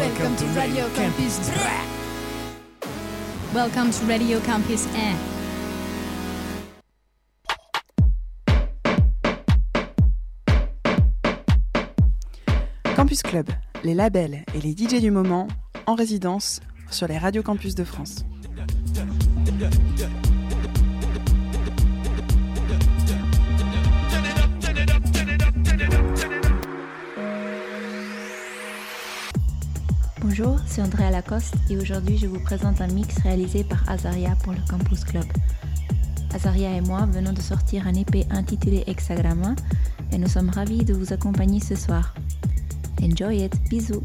Welcome to Radio Campus. Welcome to Radio Campus Air. Campus Club, les labels et les DJ du moment en résidence sur les radios campus de France. Bonjour, c'est Andrea Lacoste et aujourd'hui je vous présente un mix réalisé par Azaria pour le Campus Club. Azaria et moi venons de sortir un EP intitulé Hexagramma et nous sommes ravis de vous accompagner ce soir. Enjoy it, bisous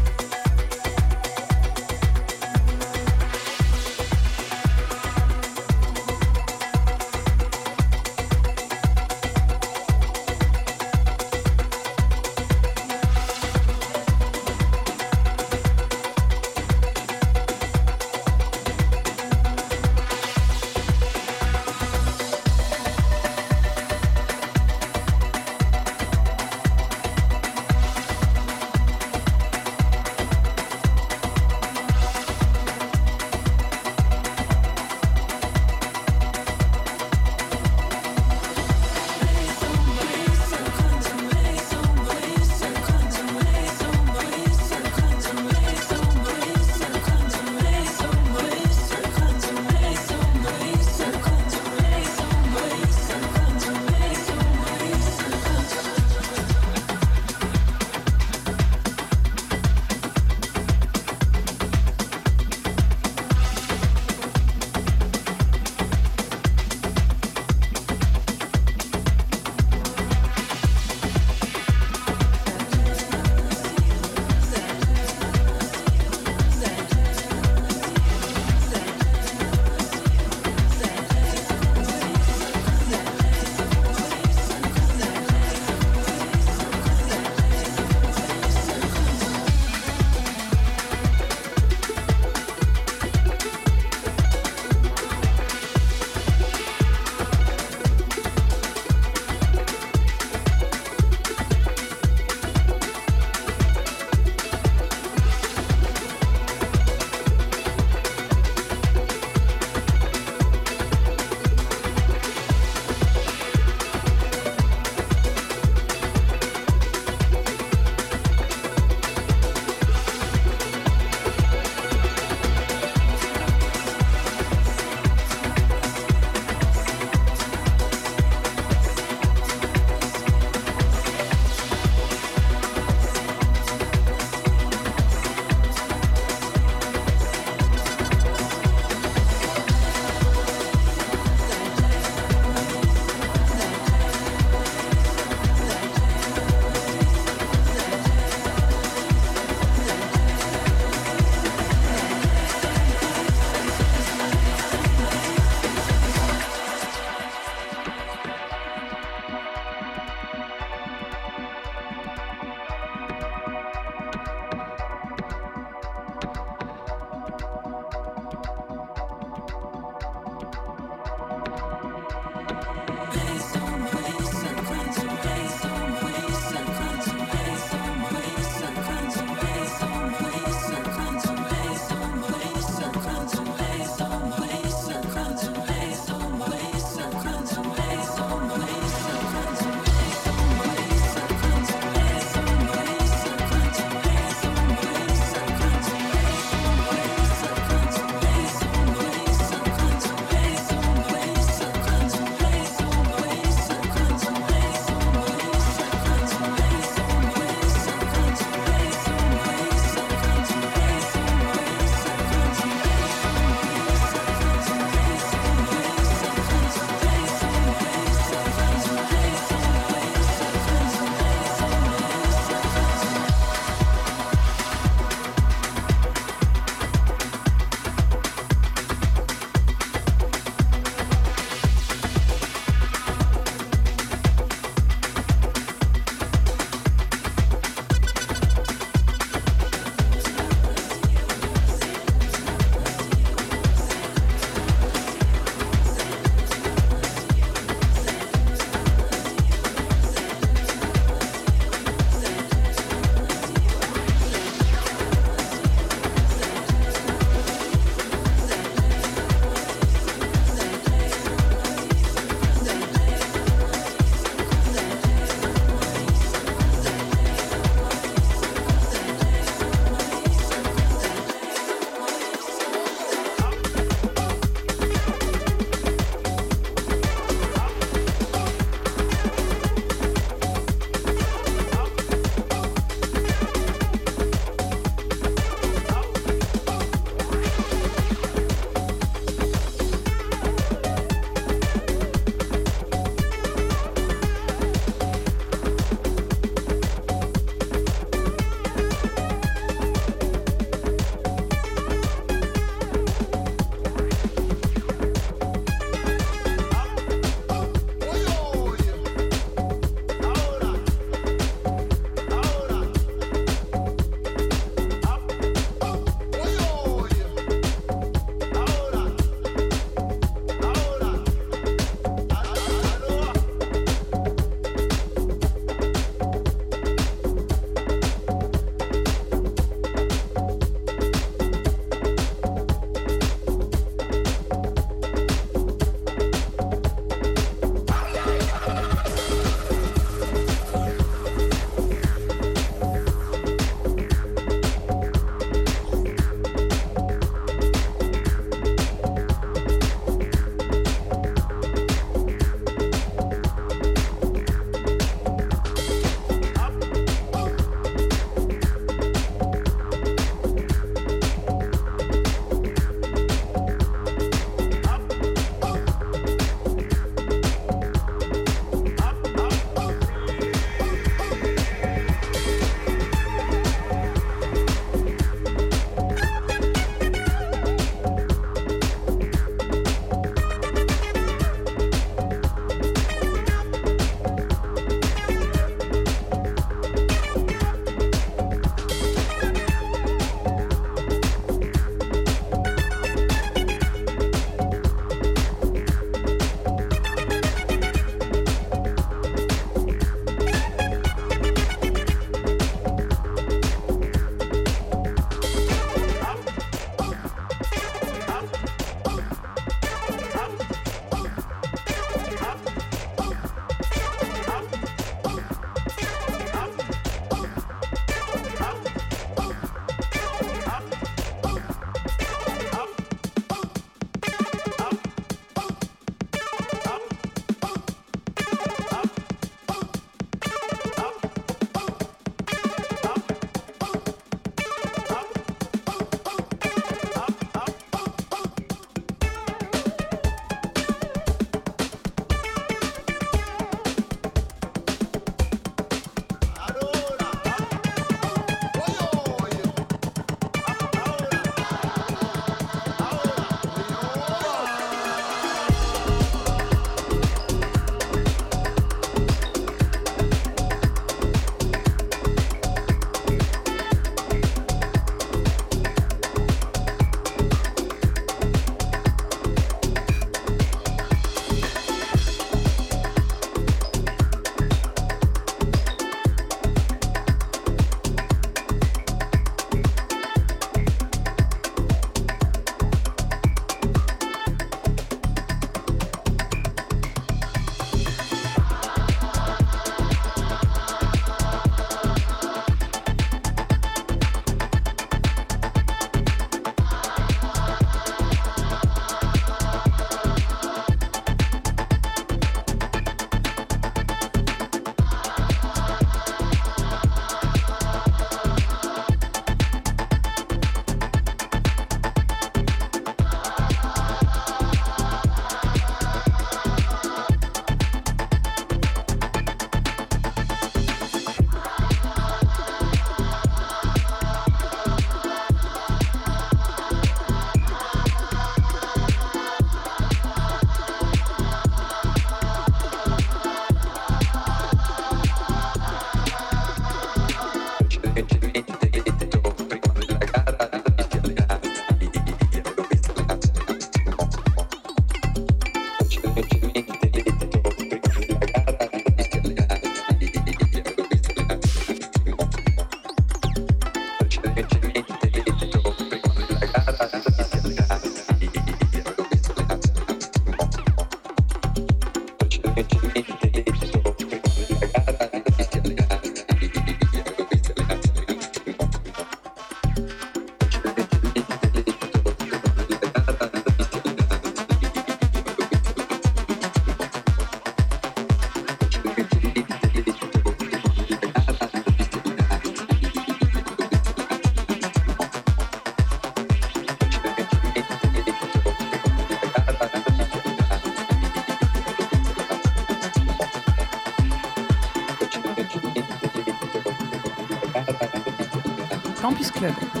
Campus Club,